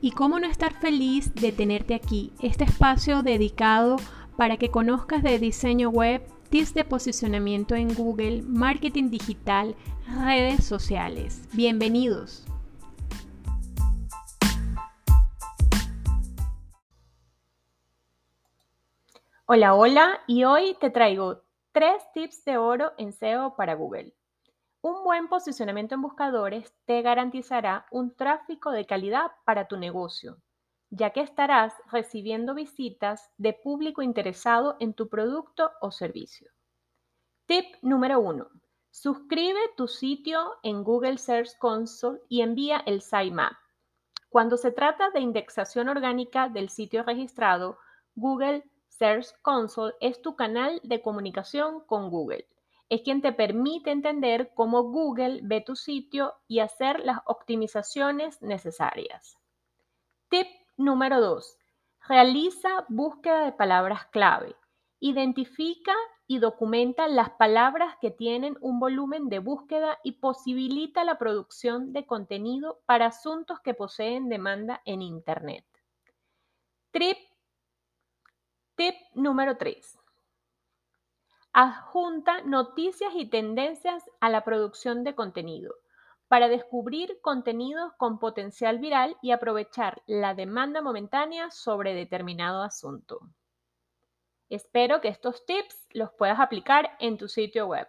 Y cómo no estar feliz de tenerte aquí, este espacio dedicado para que conozcas de diseño web, tips de posicionamiento en Google, marketing digital, redes sociales. Bienvenidos. Hola, hola, y hoy te traigo tres tips de oro en SEO para Google. Un buen posicionamiento en buscadores te garantizará un tráfico de calidad para tu negocio, ya que estarás recibiendo visitas de público interesado en tu producto o servicio. Tip número 1. Suscribe tu sitio en Google Search Console y envía el sitemap. Cuando se trata de indexación orgánica del sitio registrado, Google Search Console es tu canal de comunicación con Google es quien te permite entender cómo Google ve tu sitio y hacer las optimizaciones necesarias. Tip número 2. Realiza búsqueda de palabras clave. Identifica y documenta las palabras que tienen un volumen de búsqueda y posibilita la producción de contenido para asuntos que poseen demanda en Internet. Tip, tip número 3 adjunta noticias y tendencias a la producción de contenido para descubrir contenidos con potencial viral y aprovechar la demanda momentánea sobre determinado asunto. Espero que estos tips los puedas aplicar en tu sitio web.